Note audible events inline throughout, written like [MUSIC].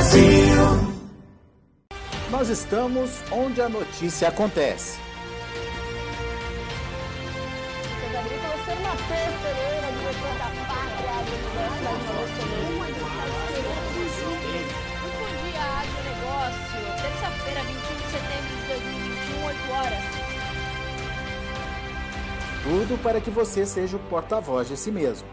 Brasil. Nós estamos onde a notícia acontece. terça-feira, 21 de setembro de 2021, 8 horas. Tudo para que você seja o porta-voz de si mesmo.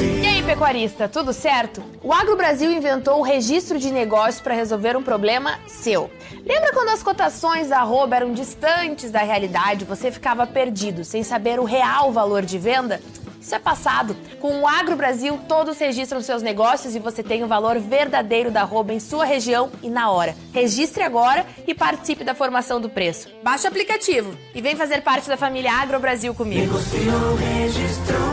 E aí, pecuarista, tudo certo? O Agro Brasil inventou o registro de negócios para resolver um problema seu. Lembra quando as cotações da arroba eram distantes da realidade, você ficava perdido, sem saber o real valor de venda? Isso é passado. Com o Agro Brasil, todos registram seus negócios e você tem o valor verdadeiro da arroba em sua região e na hora. Registre agora e participe da formação do preço. Baixe o aplicativo e vem fazer parte da família Agro Brasil comigo. Negociou, registrou.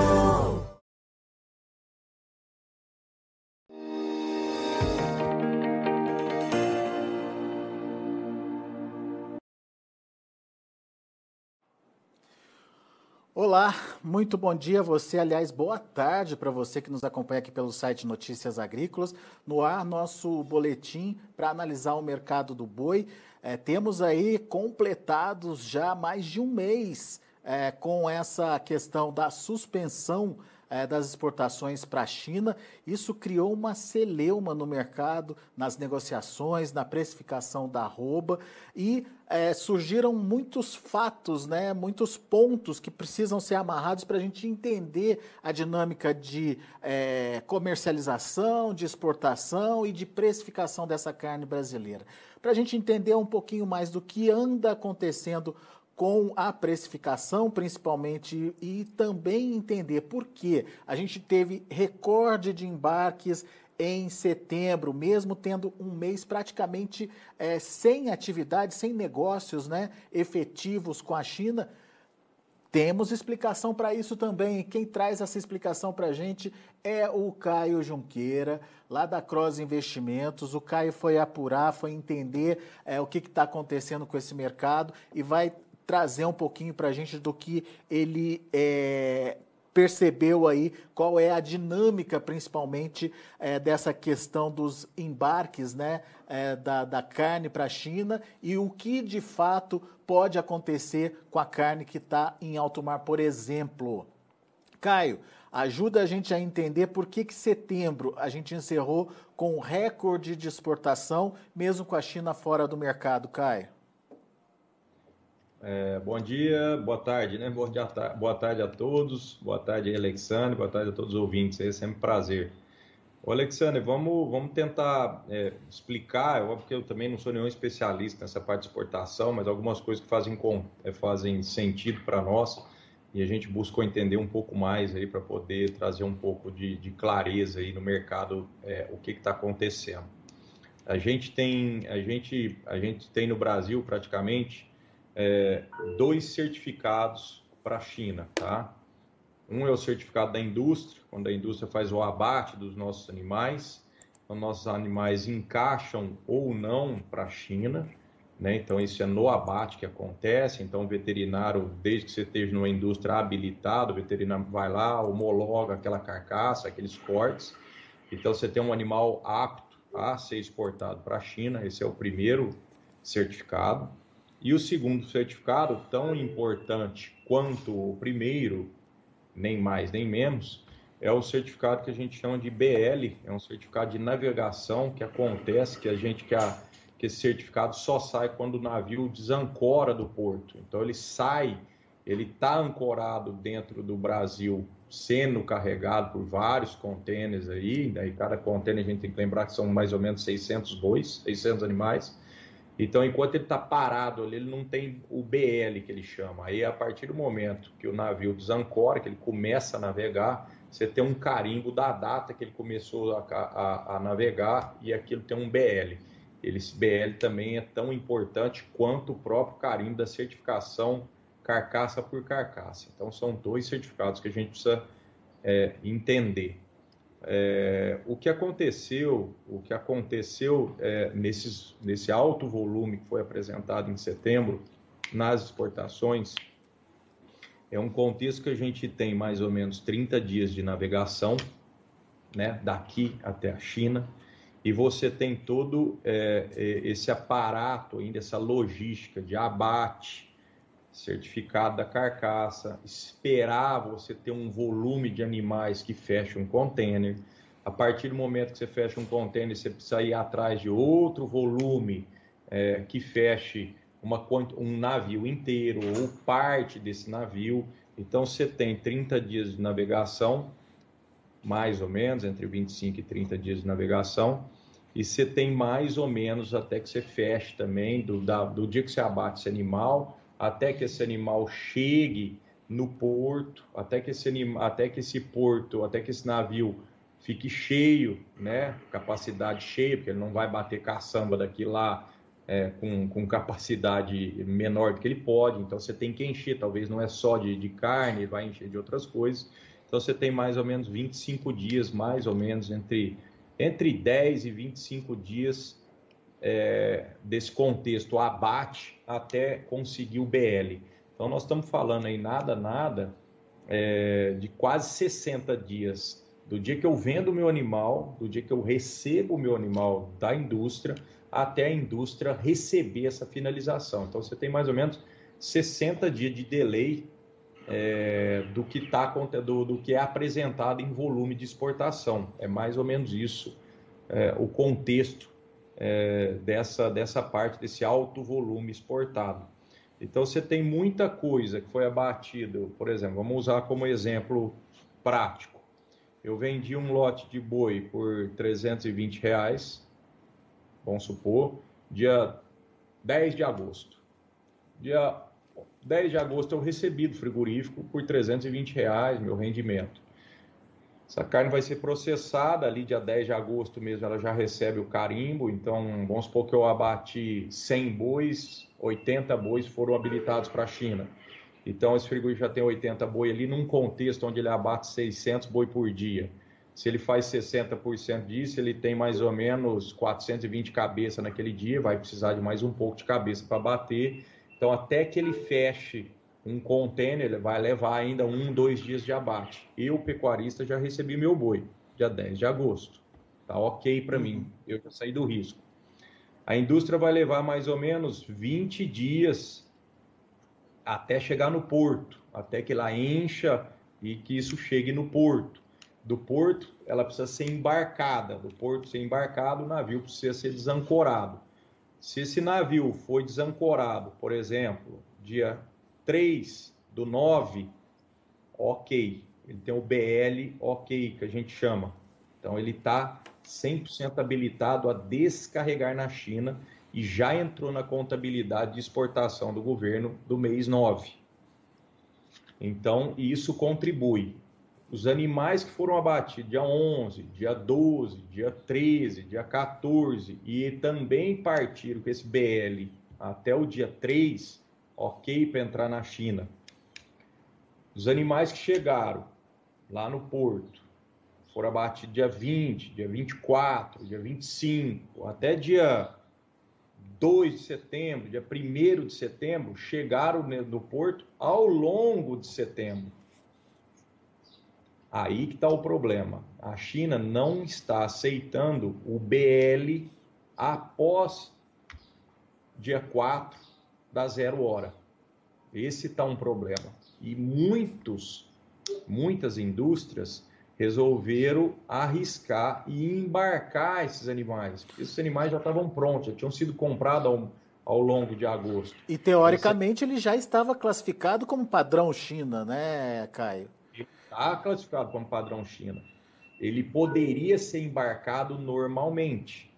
Olá, muito bom dia a você, aliás, boa tarde para você que nos acompanha aqui pelo site Notícias Agrícolas. No ar, nosso boletim para analisar o mercado do boi. É, temos aí completados já mais de um mês é, com essa questão da suspensão é, das exportações para a China. Isso criou uma celeuma no mercado, nas negociações, na precificação da arroba e é, surgiram muitos fatos, né, muitos pontos que precisam ser amarrados para a gente entender a dinâmica de é, comercialização, de exportação e de precificação dessa carne brasileira. Para a gente entender um pouquinho mais do que anda acontecendo com a precificação, principalmente, e também entender por que a gente teve recorde de embarques em setembro, mesmo tendo um mês praticamente é, sem atividade, sem negócios né, efetivos com a China. Temos explicação para isso também. Quem traz essa explicação para a gente é o Caio Junqueira, lá da Cross Investimentos. O Caio foi apurar, foi entender é, o que está acontecendo com esse mercado e vai trazer um pouquinho para a gente do que ele é, percebeu aí, qual é a dinâmica, principalmente, é, dessa questão dos embarques né, é, da, da carne para a China e o que de fato pode acontecer com a carne que está em alto mar, por exemplo. Caio, ajuda a gente a entender por que, que setembro a gente encerrou com recorde de exportação, mesmo com a China fora do mercado, Caio. É, bom dia, boa tarde, né? Boa, dia, boa tarde a todos, boa tarde, Alexandre, boa tarde a todos os ouvintes, é sempre um prazer. Ô, Alexandre, vamos, vamos tentar é, explicar, óbvio porque eu também não sou nenhum especialista nessa parte de exportação, mas algumas coisas que fazem, com, é, fazem sentido para nós e a gente buscou entender um pouco mais aí para poder trazer um pouco de, de, clareza aí no mercado é, o que está acontecendo. A gente tem, a gente, a gente tem no Brasil praticamente é, dois certificados para a China, tá? Um é o certificado da indústria, quando a indústria faz o abate dos nossos animais, então nossos animais encaixam ou não para a China, né? Então isso é no abate que acontece. Então o veterinário, desde que você esteja numa indústria habilitada, o veterinário vai lá, homologa aquela carcaça, aqueles cortes. Então você tem um animal apto a ser exportado para a China. Esse é o primeiro certificado. E o segundo certificado, tão importante quanto o primeiro, nem mais nem menos, é o certificado que a gente chama de BL, é um certificado de navegação que acontece, que a gente que, a, que esse certificado só sai quando o navio desancora do porto. Então ele sai, ele está ancorado dentro do Brasil, sendo carregado por vários contêineres aí, daí cada contêiner a gente tem que lembrar que são mais ou menos 600 bois, 600 animais, então, enquanto ele está parado ali, ele não tem o BL que ele chama. Aí, a partir do momento que o navio desancora, que ele começa a navegar, você tem um carimbo da data que ele começou a, a, a navegar e aquilo tem um BL. Esse BL também é tão importante quanto o próprio carimbo da certificação carcaça por carcaça. Então, são dois certificados que a gente precisa é, entender. É, o que aconteceu, o que aconteceu é, nesses, nesse alto volume que foi apresentado em setembro nas exportações é um contexto que a gente tem mais ou menos 30 dias de navegação, né, daqui até a China, e você tem todo é, é, esse aparato ainda, essa logística de abate, certificado da carcaça, esperar você ter um volume de animais que feche um container. A partir do momento que você fecha um container, você precisa ir atrás de outro volume é, que feche uma, um navio inteiro ou parte desse navio. Então você tem 30 dias de navegação, mais ou menos, entre 25 e 30 dias de navegação, e você tem mais ou menos até que você feche também, do, da, do dia que você abate esse animal, até que esse animal chegue no porto, até que esse, anima, até que esse porto, até que esse navio fique cheio, né, capacidade cheia, porque ele não vai bater caçamba daqui lá é, com, com, capacidade menor do que ele pode, então você tem que encher, talvez não é só de, de carne, vai encher de outras coisas, então você tem mais ou menos 25 dias, mais ou menos, entre, entre 10 e 25 dias é, desse contexto abate até conseguir o BL. Então nós estamos falando aí nada, nada é, de quase 60 dias do dia que eu vendo o meu animal, do dia que eu recebo o meu animal da indústria, até a indústria receber essa finalização. Então você tem mais ou menos 60 dias de delay é, do, que tá, do, do, que é apresentado em volume de exportação. É mais ou menos isso é, o contexto é, dessa, dessa parte, desse alto volume exportado. Então você tem muita coisa que foi abatida, por exemplo, vamos usar como exemplo prático. Eu vendi um lote de boi por 320 reais, vamos supor, dia 10 de agosto. Dia 10 de agosto eu recebi do frigorífico por 320 reais meu rendimento. Essa carne vai ser processada ali dia 10 de agosto mesmo, ela já recebe o carimbo, então vamos supor que eu abati 100 bois, 80 bois foram habilitados para a China. Então esse frigorífico já tem 80 boi ali num contexto onde ele abate 600 boi por dia. Se ele faz 60% disso, ele tem mais ou menos 420 cabeças naquele dia, vai precisar de mais um pouco de cabeça para bater. Então, até que ele feche um container, vai levar ainda um, dois dias de abate. Eu, pecuarista, já recebi meu boi, dia 10 de agosto. Tá ok para uhum. mim, eu já saí do risco. A indústria vai levar mais ou menos 20 dias até chegar no porto, até que ela encha e que isso chegue no porto do porto, ela precisa ser embarcada. Do porto ser embarcado, o navio precisa ser desancorado. Se esse navio foi desancorado, por exemplo, dia 3 do 9, ok. Ele tem o BL ok, que a gente chama. Então ele está 100% habilitado a descarregar na China e já entrou na contabilidade de exportação do governo do mês 9. Então, isso contribui os animais que foram abatidos dia 11, dia 12, dia 13, dia 14 e também partiram com esse BL até o dia 3, ok para entrar na China. Os animais que chegaram lá no porto foram abatidos dia 20, dia 24, dia 25, até dia 2 de setembro, dia 1 de setembro, chegaram no porto ao longo de setembro. Aí que está o problema. A China não está aceitando o BL após dia 4 da zero hora. Esse está um problema. E muitos, muitas indústrias resolveram arriscar e embarcar esses animais. Porque esses animais já estavam prontos, já tinham sido comprados ao, ao longo de agosto. E teoricamente ele já estava classificado como padrão China, né, Caio? está classificado como padrão China, ele poderia ser embarcado normalmente.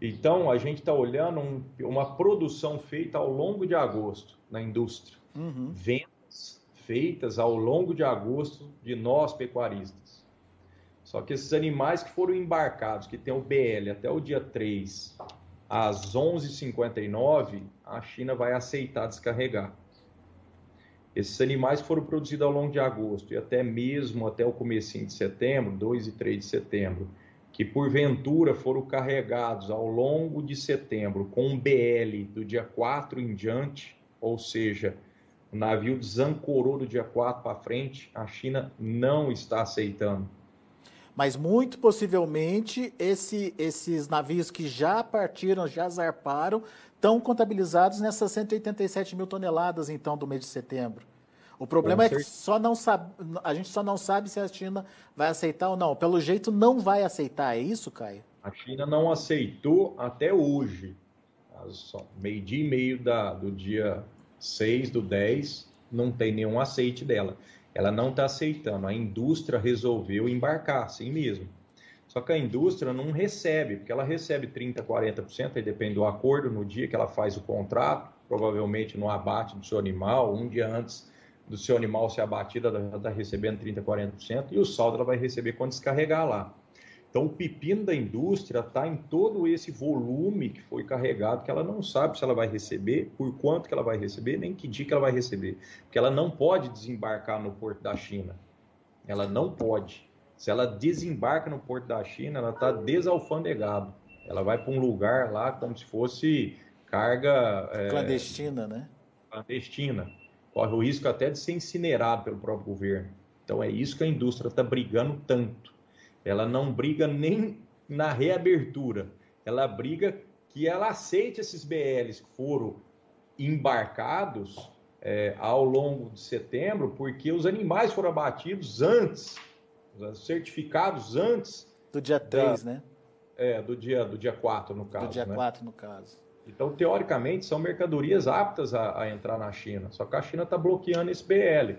Então, a gente está olhando um, uma produção feita ao longo de agosto na indústria. Uhum. Vendas feitas ao longo de agosto de nós pecuaristas. Só que esses animais que foram embarcados, que tem o BL até o dia 3, às 11h59, a China vai aceitar descarregar. Esses animais foram produzidos ao longo de agosto e até mesmo até o começo de setembro, 2 e 3 de setembro, que porventura foram carregados ao longo de setembro com um BL do dia 4 em diante, ou seja, o navio desancorou do dia 4 para frente, a China não está aceitando. Mas muito possivelmente esse, esses navios que já partiram, já zarparam, estão contabilizados nessas 187 mil toneladas, então, do mês de setembro. O problema é que só não sabe, a gente só não sabe se a China vai aceitar ou não. Pelo jeito, não vai aceitar, é isso, Caio? A China não aceitou até hoje. Meio-dia e meio da, do dia 6 do 10, não tem nenhum aceite dela. Ela não está aceitando. A indústria resolveu embarcar, assim mesmo. Só que a indústria não recebe, porque ela recebe 30%, 40%, aí depende do acordo, no dia que ela faz o contrato, provavelmente no abate do seu animal, um dia antes do seu animal ser abatido, ela está recebendo 30%, 40%, e o saldo ela vai receber quando descarregar lá. Então, o pepino da indústria está em todo esse volume que foi carregado, que ela não sabe se ela vai receber, por quanto que ela vai receber, nem que dia que ela vai receber. Porque ela não pode desembarcar no porto da China. Ela não pode. Se ela desembarca no porto da China, ela está desalfandegada. Ela vai para um lugar lá como se fosse carga... É, clandestina, né? Clandestina. Corre o risco até de ser incinerado pelo próprio governo. Então, é isso que a indústria está brigando tanto ela não briga nem na reabertura. Ela briga que ela aceite esses BLs que foram embarcados é, ao longo de setembro, porque os animais foram abatidos antes, certificados antes. Do dia 3, da, né? É, do dia, do dia 4, no caso. Do dia né? 4, no caso. Então, teoricamente, são mercadorias aptas a, a entrar na China. Só que a China está bloqueando esse BL.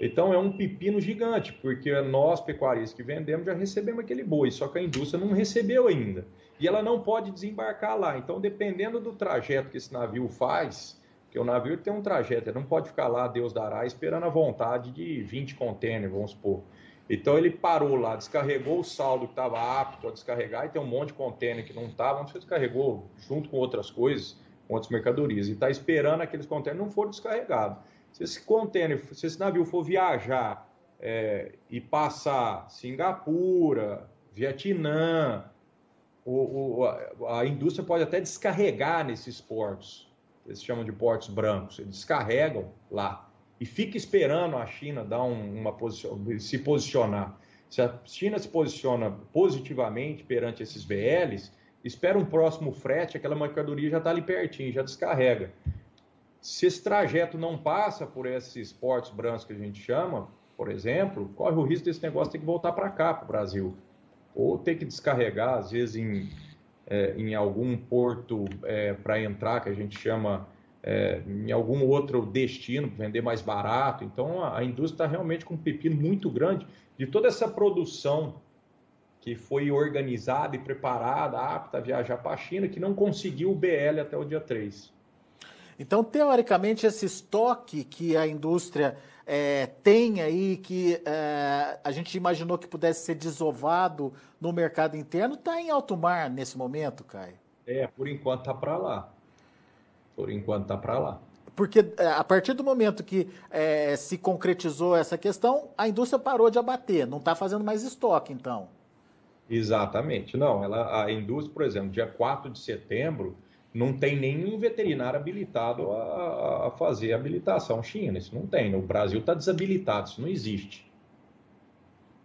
Então é um pepino gigante, porque nós, pecuaristas que vendemos, já recebemos aquele boi, só que a indústria não recebeu ainda. E ela não pode desembarcar lá. Então, dependendo do trajeto que esse navio faz, que o navio tem um trajeto, ele não pode ficar lá, Deus dará, esperando a vontade de 20 contêineres, vamos supor. Então ele parou lá, descarregou o saldo que estava apto a descarregar, e tem um monte de contêiner que não estava, se descarregou junto com outras coisas, com outras mercadorias, e está esperando aqueles contêineres não foram descarregados. Se esse contêiner, se esse navio for viajar é, e passar Singapura, Vietnã, o, o, a, a, indústria pode até descarregar nesses portos, eles chamam de portos brancos, eles descarregam lá e fica esperando a China dar um, uma posição, se posicionar. Se a China se posiciona positivamente perante esses BLs, espera um próximo frete, aquela mercadoria já está ali pertinho, já descarrega. Se esse trajeto não passa por esses portos brancos que a gente chama, por exemplo, corre o risco desse negócio ter que voltar para cá, para o Brasil. Ou ter que descarregar, às vezes, em, é, em algum porto é, para entrar, que a gente chama é, em algum outro destino, vender mais barato. Então, a, a indústria está realmente com um pepino muito grande de toda essa produção que foi organizada e preparada, apta a viajar para a China, que não conseguiu o BL até o dia 3. Então, teoricamente, esse estoque que a indústria é, tem aí, que é, a gente imaginou que pudesse ser desovado no mercado interno, está em alto mar nesse momento, Caio? É, por enquanto está para lá. Por enquanto está para lá. Porque é, a partir do momento que é, se concretizou essa questão, a indústria parou de abater, não está fazendo mais estoque, então. Exatamente. Não, ela, a indústria, por exemplo, dia 4 de setembro, não tem nenhum veterinário habilitado a, a fazer habilitação China. Isso não tem. O Brasil está desabilitado, isso não existe.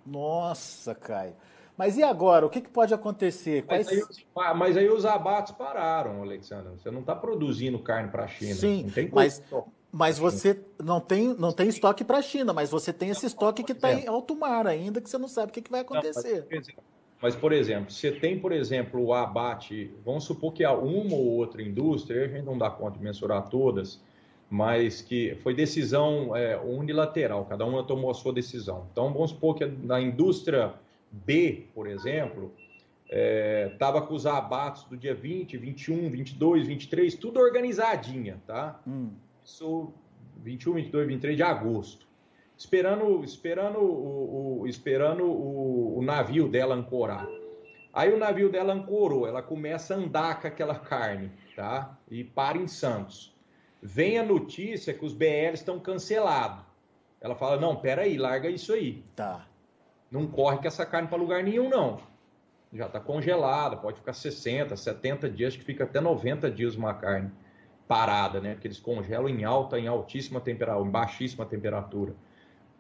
Nossa, Caio. Mas e agora? O que, que pode acontecer? Quais... Mas, aí, mas, aí, os abates pararam, Alexandre. Você não está produzindo carne para a China. Sim, mas, mas você não tem, não tem estoque para a China, mas você tem esse estoque que está em alto mar ainda, que você não sabe o que, que vai acontecer. Não, mas, mas, por exemplo, você tem, por exemplo, o abate, vamos supor que há uma ou outra indústria, a gente não dá conta de mensurar todas, mas que foi decisão é, unilateral, cada uma tomou a sua decisão. Então, vamos supor que na indústria B, por exemplo, estava é, com os abates do dia 20, 21, 22, 23, tudo organizadinha, tá? Hum. Isso 21, 22, 23 de agosto esperando, esperando, o, o esperando o, o, navio dela ancorar. Aí o navio dela ancorou, ela começa a andar com aquela carne, tá? E para em Santos. Vem a notícia que os BL estão cancelados. Ela fala: não, peraí, larga isso aí. Tá. Não corre com essa carne para lugar nenhum, não. Já está congelada, pode ficar 60, 70 dias, que fica até 90 dias uma carne parada, né? Porque eles congelam em alta, em altíssima temperatura, em baixíssima temperatura.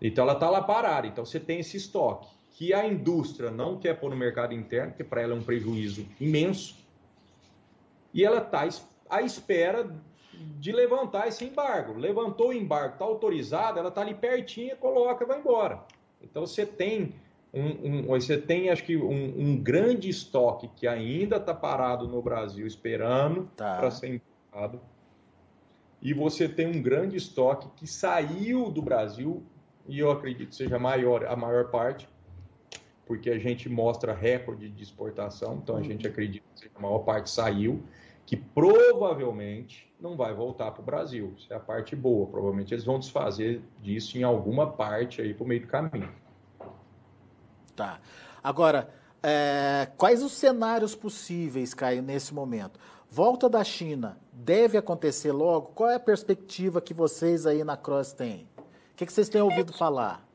Então ela está lá parada, então você tem esse estoque. que a indústria não quer pôr no mercado interno, porque para ela é um prejuízo imenso, e ela está à espera de levantar esse embargo. Levantou o embargo, está autorizada, ela está ali pertinho, coloca vai embora. Então você tem um, um, você tem acho que um, um grande estoque que ainda está parado no Brasil esperando tá. para ser importado. E você tem um grande estoque que saiu do Brasil, e eu acredito que seja maior, a maior parte, porque a gente mostra recorde de exportação, então a gente uhum. acredita que a maior parte saiu, que provavelmente não vai voltar para o Brasil. Isso é a parte boa. Provavelmente eles vão desfazer disso em alguma parte aí para o meio do caminho. Tá. Agora, é, quais os cenários possíveis, Caio, nesse momento? Volta da China deve acontecer logo? Qual é a perspectiva que vocês aí na Cross têm? O que, que vocês têm ouvido falar?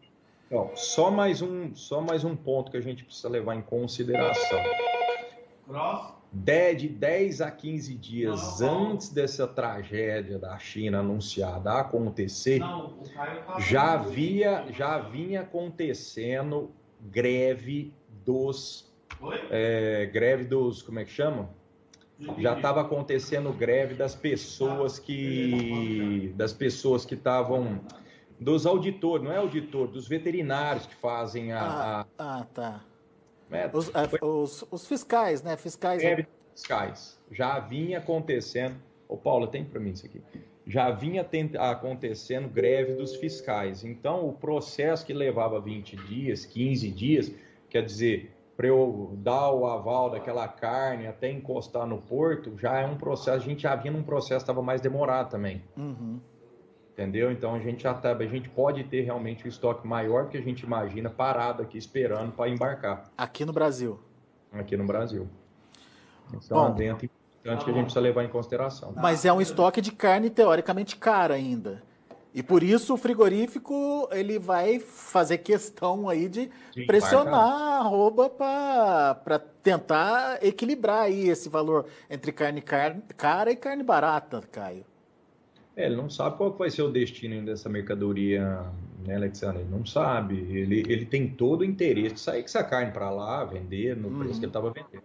Bom, só mais um, só mais um ponto que a gente precisa levar em consideração. De, de 10 a 15 dias não, antes dessa tragédia da China anunciada acontecer, não, tá já, havia, já vinha acontecendo greve dos. É, greve dos. Como é que chama? Já estava acontecendo greve das pessoas que. das pessoas que estavam. Dos auditores, não é auditor, dos veterinários que fazem a. Ah, a... ah tá. É, os, a, os, os, fiscais, né? Fiscais. Greve fiscais. Já vinha acontecendo. Ô, Paulo, tem para mim isso aqui já vinha acontecendo greve dos fiscais. Então, o processo que levava 20 dias, 15 dias, quer dizer, para eu dar o aval daquela carne até encostar no porto, já é um processo, a gente já vinha num processo que estava mais demorado também. Uhum. Entendeu? Então a gente já tá, a gente pode ter realmente um estoque maior que a gente imagina parado aqui esperando para embarcar. Aqui no Brasil. Aqui no Brasil. Então, Bom, dentro importante que a gente precisa levar em consideração. Mas é um estoque de carne teoricamente cara ainda. E por isso o frigorífico ele vai fazer questão aí de Sim, pressionar a arroba para tentar equilibrar aí esse valor entre carne, carne cara e carne barata, Caio. É, ele não sabe qual vai ser o destino dessa mercadoria, né, Alexandre? Ele não sabe. Ele, ele tem todo o interesse de sair com essa carne para lá, vender no preço uhum. que ele estava vendendo.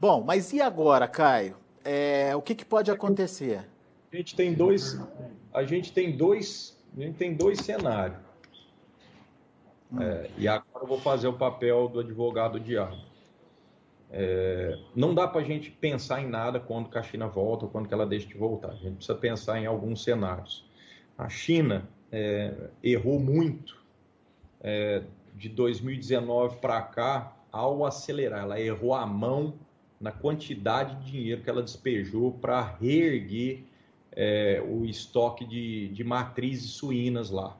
Bom, mas e agora, Caio? É, o que, que, pode acontecer? A gente tem dois, a gente tem dois, a gente tem dois cenários. Hum. É, e agora eu vou fazer o papel do advogado diabo. É, não dá para a gente pensar em nada quando a China volta ou quando ela deixa de voltar. A gente precisa pensar em alguns cenários. A China é, errou muito é, de 2019 para cá ao acelerar. Ela errou a mão na quantidade de dinheiro que ela despejou para reerguer é, o estoque de, de matrizes suínas lá.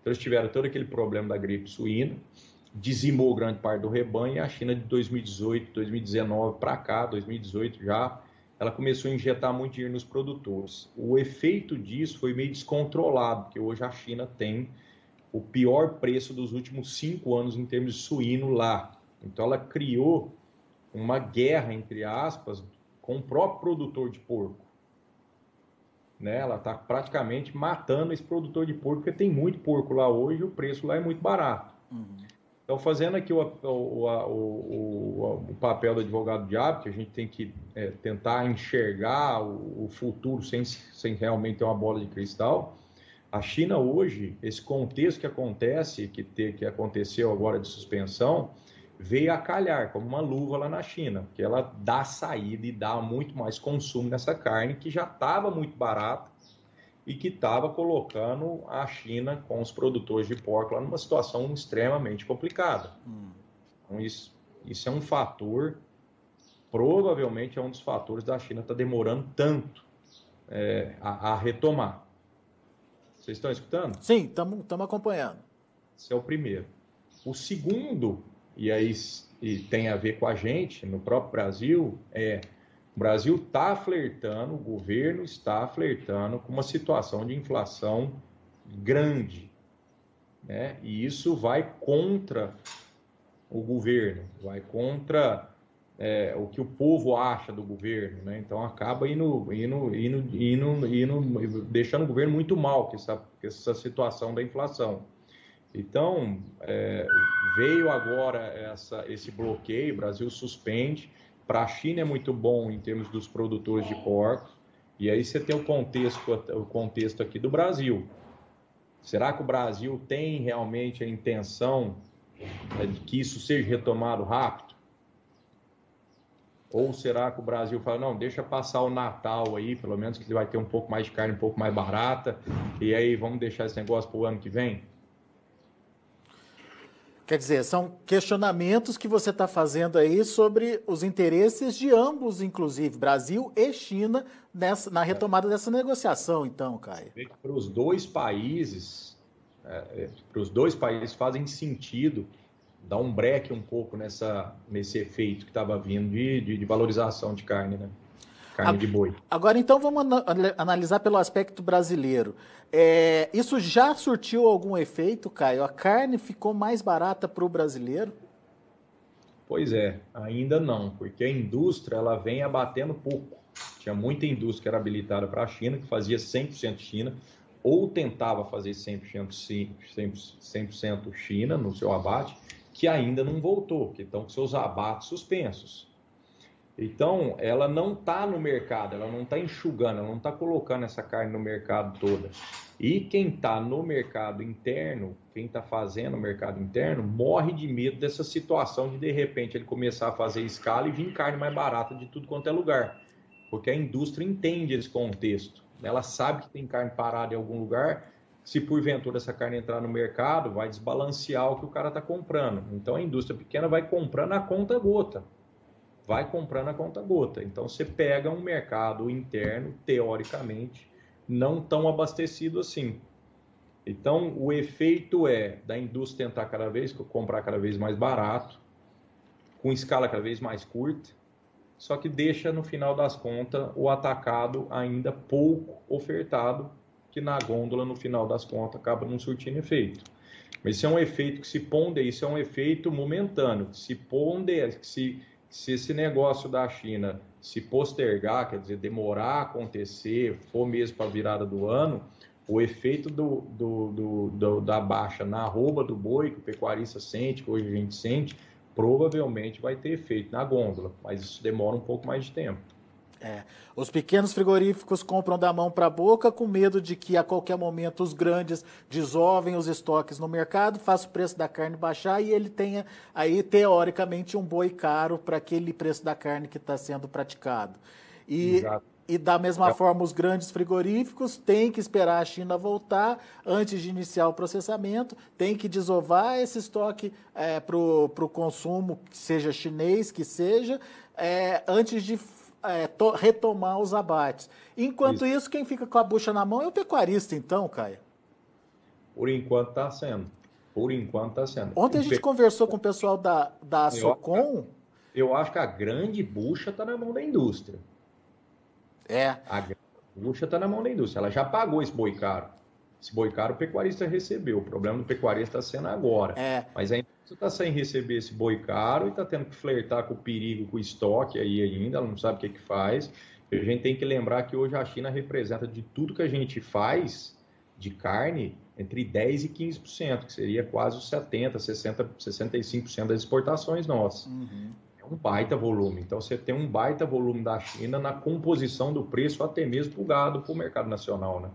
Então, eles tiveram todo aquele problema da gripe suína, dizimou grande parte do rebanho e a China de 2018, 2019 para cá, 2018 já, ela começou a injetar muito dinheiro nos produtores. O efeito disso foi meio descontrolado, porque hoje a China tem o pior preço dos últimos cinco anos em termos de suíno lá. Então ela criou uma guerra, entre aspas, com o próprio produtor de porco. Né? Ela está praticamente matando esse produtor de porco, porque tem muito porco lá hoje e o preço lá é muito barato. Uhum. Então, fazendo aqui o, o, o, o, papel do advogado diabo, que a gente tem que é, tentar enxergar o, futuro sem, sem realmente ter uma bola de cristal, a China hoje, esse contexto que acontece, que, te, que aconteceu agora de suspensão, veio a calhar como uma luva lá na China, porque ela dá saída e dá muito mais consumo nessa carne que já estava muito barata e que estava colocando a China com os produtores de porco lá numa situação extremamente complicada. Hum. Então, isso, isso é um fator, provavelmente é um dos fatores da China estar tá demorando tanto é, a, a, retomar. Vocês estão escutando? Sim, estamos acompanhando. Esse é o primeiro. O segundo e aí e tem a ver com a gente, no próprio Brasil, é o Brasil está flertando, o governo está flertando com uma situação de inflação grande. Né? E isso vai contra o governo, vai contra é, o que o povo acha do governo. Né? Então acaba indo, indo, indo, indo, indo, deixando o governo muito mal com essa, com essa situação da inflação. Então, é, veio agora essa, esse bloqueio, o Brasil suspende. Para a China é muito bom em termos dos produtores de porcos. E aí você tem o contexto, o contexto aqui do Brasil. Será que o Brasil tem realmente a intenção né, de que isso seja retomado rápido? Ou será que o Brasil fala, não, deixa passar o Natal aí, pelo menos que vai ter um pouco mais de carne, um pouco mais barata, e aí vamos deixar esse negócio para o ano que vem? Quer dizer, são questionamentos que você está fazendo aí sobre os interesses de ambos, inclusive Brasil e China, nessa, na retomada dessa negociação, então, Caio. Para os dois países, é, é, para os dois países fazem sentido dar um breque um pouco nessa, nesse efeito que estava vindo de, de, de valorização de carne, né? Carne de boi. Agora, então, vamos analisar pelo aspecto brasileiro. É, isso já surtiu algum efeito, Caio? A carne ficou mais barata para o brasileiro? Pois é, ainda não, porque a indústria ela vem abatendo pouco. Tinha muita indústria que era habilitada para a China, que fazia 100% China, ou tentava fazer 100%, 100%, 100 China no seu abate, que ainda não voltou, que estão com seus abates suspensos. Então, ela não está no mercado, ela não está enxugando, ela não está colocando essa carne no mercado toda. E quem está no mercado interno, quem está fazendo o mercado interno, morre de medo dessa situação de de repente ele começar a fazer escala e vir carne mais barata de tudo quanto é lugar. Porque a indústria entende esse contexto. Ela sabe que tem carne parada em algum lugar. Se porventura essa carne entrar no mercado, vai desbalancear o que o cara está comprando. Então a indústria pequena vai comprando a conta gota vai comprando a conta gota. Então você pega um mercado interno, teoricamente, não tão abastecido assim. Então o efeito é da indústria tentar cada vez comprar cada vez mais barato, com escala cada vez mais curta, só que deixa no final das contas o atacado ainda pouco ofertado, que na gôndola no final das contas acaba não surtindo efeito. Mas isso é um efeito que se ponde, isso é um efeito momentâneo, que se ponde, que se se esse negócio da China se postergar, quer dizer, demorar a acontecer, for mesmo para a virada do ano, o efeito do, do, do, do, da baixa na arroba do boi, que o pecuarista sente, que hoje a gente sente, provavelmente vai ter efeito na gôndola, mas isso demora um pouco mais de tempo. É. Os pequenos frigoríficos compram da mão para a boca com medo de que a qualquer momento os grandes desovem os estoques no mercado, faça o preço da carne baixar e ele tenha aí, teoricamente, um boi caro para aquele preço da carne que está sendo praticado. E, e da mesma forma, os grandes frigoríficos têm que esperar a China voltar antes de iniciar o processamento, tem que desovar esse estoque é, para o consumo, seja chinês, que seja, é, antes de é, to, retomar os abates. Enquanto isso. isso. quem fica com a bucha na mão é o pecuarista, então, Caio. Por enquanto está sendo. Por enquanto está sendo. Ontem a gente conversou com o pessoal da, da Socom. Eu, eu acho que a grande bucha está na mão da indústria. É. A bucha está na mão da indústria. Ela já pagou esse boi caro. Esse boi caro o pecuarista recebeu. O problema do pecuarista está sendo agora. É. Mas a indústria está sem receber esse boi caro e está tendo que flertar com o perigo, com o estoque aí ainda. Ela não sabe o que, que faz. A gente tem que lembrar que hoje a China representa de tudo que a gente faz de carne entre 10% e 15%, que seria quase os 70%, 60%, 65% das exportações nossas. Uhum. É um baita volume. Então, você tem um baita volume da China na composição do preço, até mesmo para o gado, para o mercado nacional, né?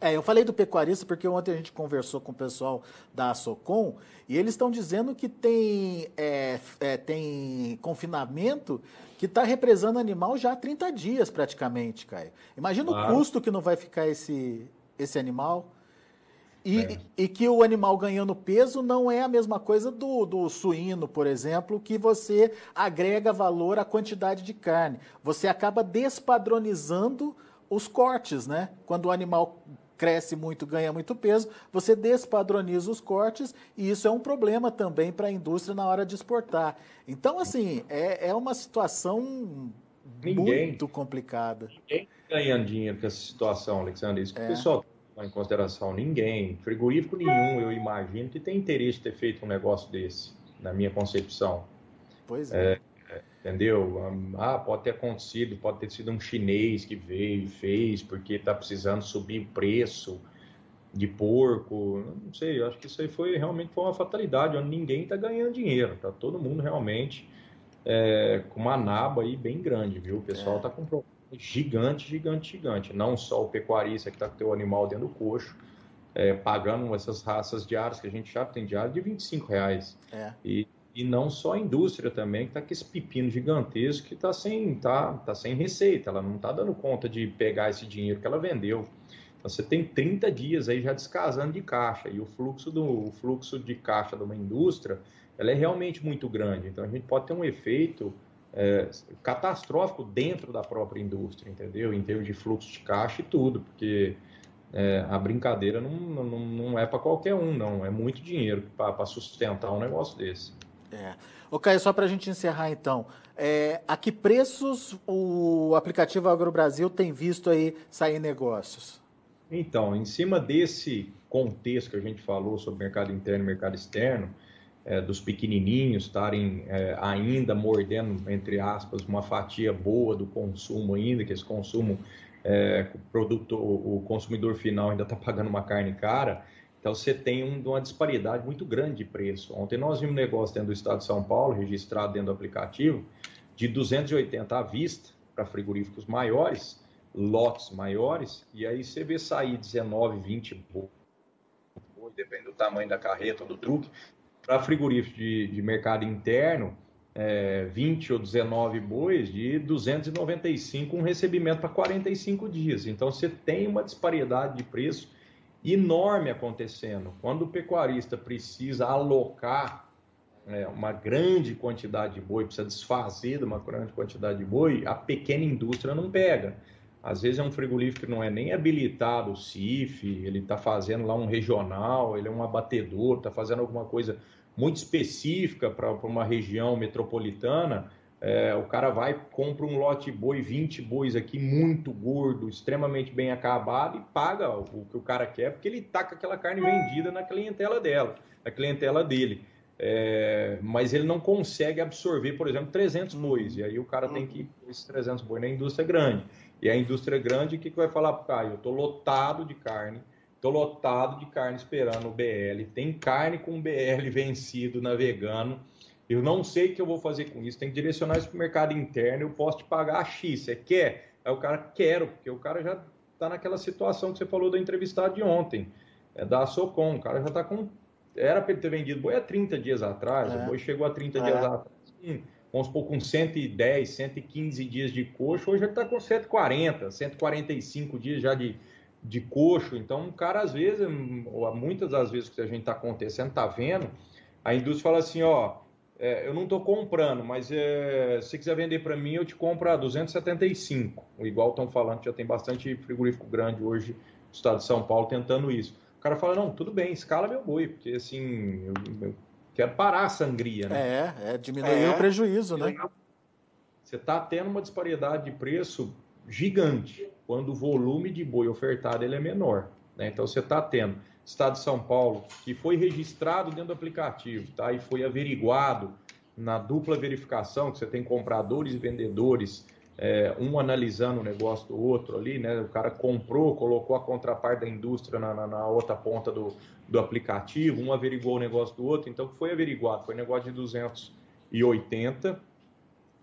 É, eu falei do pecuarista porque ontem a gente conversou com o pessoal da Socom e eles estão dizendo que tem, é, é, tem confinamento que está represando animal já há 30 dias praticamente, Caio. Imagina o custo que não vai ficar esse, esse animal. E, é. e, que o animal ganhando peso não é a mesma coisa do, do suíno, por exemplo, que você agrega valor à quantidade de carne. Você acaba despadronizando os cortes, né? Quando o animal cresce muito, ganha muito peso, você despadroniza os cortes e isso é um problema também para a indústria na hora de exportar. Então, assim, é, é uma situação ninguém, muito complicada. Ninguém ganhando dinheiro com essa situação, Alexandre. Isso que é. o pessoal toma em consideração. Ninguém, frigorífico nenhum, eu imagino, que tem interesse de ter feito um negócio desse, na minha concepção. Pois é. é entendeu? Ah, pode ter acontecido, pode ter sido um chinês que veio e fez porque está precisando subir o preço. de porco, não sei, eu acho que isso aí foi realmente foi uma fatalidade, onde ninguém está ganhando dinheiro, tá todo mundo realmente é, com uma naba aí bem grande, viu? O pessoal está é. com um problema gigante, gigante, gigante. Não só o pecuarista que está com o animal dentro do coxo, é, pagando essas raças diárias que a gente já tem diário de 25 reais. É. E, e não só a indústria também, que está com esse pepino gigantesco que está sem, tá, tá sem receita, ela não está dando conta de pegar esse dinheiro que ela vendeu. Então, você tem 30 dias aí já descasando de caixa, e o fluxo, do, o fluxo de caixa de uma indústria ela é realmente muito grande. Então, a gente pode ter um efeito é, catastrófico dentro da própria indústria, entendeu? Em termos de fluxo de caixa e tudo, porque é, a brincadeira não, não, não é para qualquer um, não. É muito dinheiro para sustentar um negócio desse. É. Caio, só para a gente encerrar então, é, a que preços o aplicativo AgroBrasil tem visto aí sair negócios? Então, em cima desse contexto que a gente falou sobre mercado interno e mercado externo, é, dos pequenininhos estarem é, ainda mordendo, entre aspas, uma fatia boa do consumo ainda, que esse consumo, é, produto, o consumidor final ainda está pagando uma carne cara, então você tem um, uma disparidade muito grande de preço. Ontem nós vimos um negócio dentro do estado de São Paulo, registrado dentro do aplicativo, de 280 à vista para frigoríficos maiores, lotes maiores, e aí você vê sair 19, 20 boi, depende do tamanho da carreta, do truque, para frigoríficos de, de, mercado interno, é, 20 ou 19 bois de 295, um recebimento para 45 dias. Então você tem uma disparidade de preço enorme acontecendo. Quando o pecuarista precisa alocar é, uma grande quantidade de boi, precisa desfazer de uma grande quantidade de boi, a pequena indústria não pega. Às vezes é um frigorífico que não é nem habilitado, o CIF, ele está fazendo lá um regional, ele é um abatedor, está fazendo alguma coisa muito específica para uma região metropolitana, é, o cara vai, compra um lote boi, 20 bois aqui, muito gordo, extremamente bem acabado e paga o que o cara quer, porque ele tá com aquela carne vendida na clientela dela, na clientela dele. É, mas ele não consegue absorver, por exemplo, 300 bois. E aí o cara tem que ir esses 300 bois na indústria grande. E a indústria grande, o que, que vai falar para o cara? Eu estou lotado de carne, Estou lotado de carne esperando o BL. Tem carne com BL [LAUGHS] vencido navegando. Eu não sei o que eu vou fazer com isso. Tem que direcionar isso para o mercado interno. Eu posso te pagar X. Você quer? Aí o cara, quero, porque o cara já está naquela situação que você falou da entrevistada de ontem, é da Socom. O cara já está com. Era para ele ter vendido boi há 30 dias atrás. É. O boi chegou há 30 é. dias atrás. Sim, vamos supor, com 110, 115 dias de coxo. Hoje ele está com 140, 145 dias já de de coxo. Então, o cara, às vezes, ou muitas das vezes que a gente está acontecendo, está vendo, a indústria fala assim, ó, é, eu não estou comprando, mas é, se quiser vender para mim, eu te compro a 275. Igual estão falando, já tem bastante frigorífico grande hoje no estado de São Paulo tentando isso. O cara fala, não, tudo bem, escala meu boi, porque assim, eu, eu quero parar a sangria, né? É, é diminuir é, o prejuízo, né? Você está tendo uma disparidade de preço gigante quando o volume de boi ofertado ele é menor. Né? Então você está tendo Estado de São Paulo, que foi registrado dentro do aplicativo tá? e foi averiguado na dupla verificação, que você tem compradores e vendedores, é, um analisando o negócio do outro ali, né? O cara comprou, colocou a contraparte da indústria na, na, na, outra ponta do, do aplicativo, um averiguou o negócio do outro, então foi averiguado, foi negócio de 280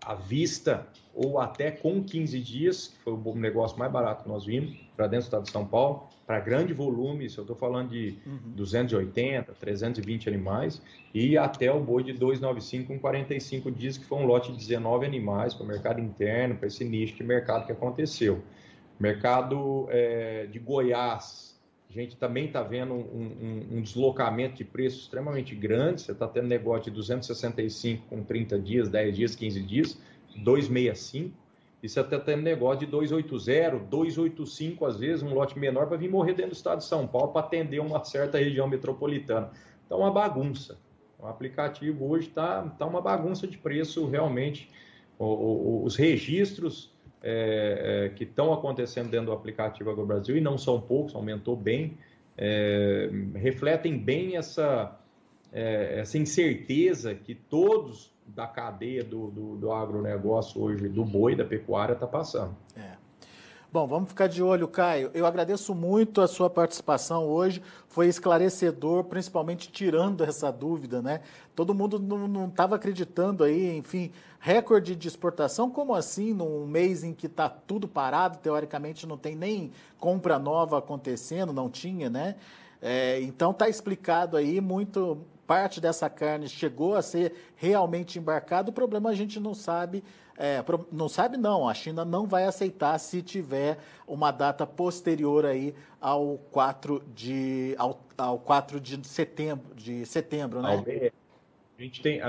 à vista ou até com 15 dias, que foi o negócio mais barato que nós vimos, para dentro do estado de São Paulo, para grande volume, se eu estou falando de uhum. 280, 320 animais, e até o boi de 295 com 45 dias, que foi um lote de 19 animais para o mercado interno, para esse nicho de mercado que aconteceu. Mercado é, de Goiás, gente também está vendo um, um, um, deslocamento de preço extremamente grande, você está tendo negócio de 265 com 30 dias, 10 dias, 15 dias, 265, e você está tendo negócio de 280, 285, às vezes, um lote menor para vir morrer dentro do estado de São Paulo para atender uma certa região metropolitana. Então, uma bagunça. O aplicativo hoje está tá uma bagunça de preço, realmente. O, o, os registros é, é, que estão acontecendo dentro do aplicativo AgroBrasil, e não são poucos, aumentou bem, é, refletem bem essa, é, essa incerteza que todos da cadeia do, do, do agronegócio hoje, do boi, da pecuária, está passando. É. Bom, vamos ficar de olho, Caio. Eu agradeço muito a sua participação hoje. Foi esclarecedor, principalmente tirando essa dúvida, né? Todo mundo não estava acreditando aí, enfim, recorde de exportação, como assim num mês em que está tudo parado, teoricamente não tem nem compra nova acontecendo, não tinha, né? É, então está explicado aí muito parte dessa carne chegou a ser realmente embarcada. O problema a gente não sabe é, não sabe não, a China não vai aceitar se tiver uma data posterior aí ao 4 de, ao, ao 4 de setembro, de setembro, né? A gente tem,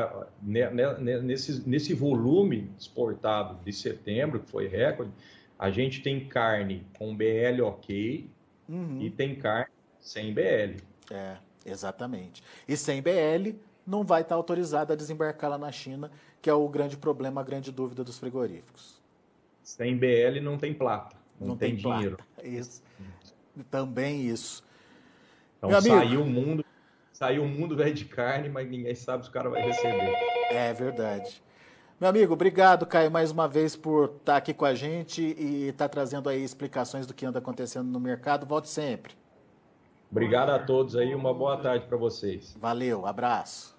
nesse, nesse volume exportado de setembro, que foi recorde, a gente tem carne com BL ok uhum. e tem carne sem BL. É, exatamente. E sem BL não vai estar autorizada a desembarcar lá na China, que é o grande problema, a grande dúvida dos frigoríficos. Sem BL não tem plata, não, não tem, tem dinheiro. Isso. Também isso. Então Meu saiu o mundo, saiu o mundo velho de carne, mas ninguém sabe se o cara vai receber. É verdade. Meu amigo, obrigado, Caio, mais uma vez por estar aqui com a gente e estar trazendo aí explicações do que anda acontecendo no mercado. Volte sempre. Obrigado a todos aí, uma boa tarde para vocês. Valeu, abraço.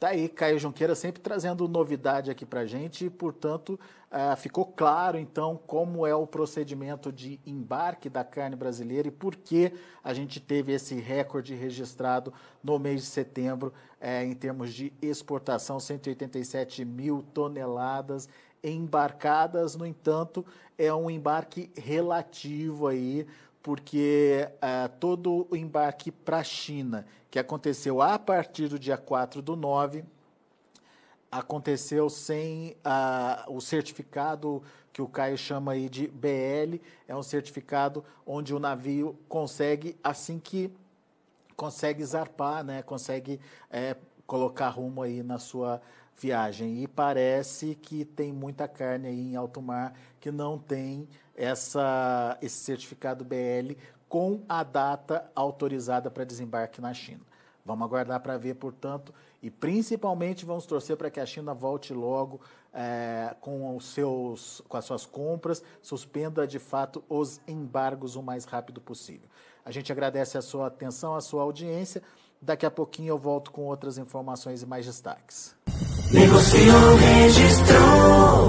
Tá aí, Caio Junqueira sempre trazendo novidade aqui para gente e, portanto, uh, ficou claro então como é o procedimento de embarque da carne brasileira e por que a gente teve esse recorde registrado no mês de setembro uh, em termos de exportação, 187 mil toneladas embarcadas. No entanto, é um embarque relativo aí porque uh, todo o embarque para a China, que aconteceu a partir do dia 4 do 9, aconteceu sem uh, o certificado que o Caio chama aí de BL, é um certificado onde o navio consegue, assim que consegue zarpar, né, consegue é, colocar rumo aí na sua viagem. E parece que tem muita carne aí em alto mar que não tem essa, esse certificado BL com a data autorizada para desembarque na China. Vamos aguardar para ver, portanto, e principalmente vamos torcer para que a China volte logo é, com, os seus, com as suas compras, suspenda de fato os embargos o mais rápido possível. A gente agradece a sua atenção, a sua audiência. Daqui a pouquinho eu volto com outras informações e mais destaques. Negociou, registrou.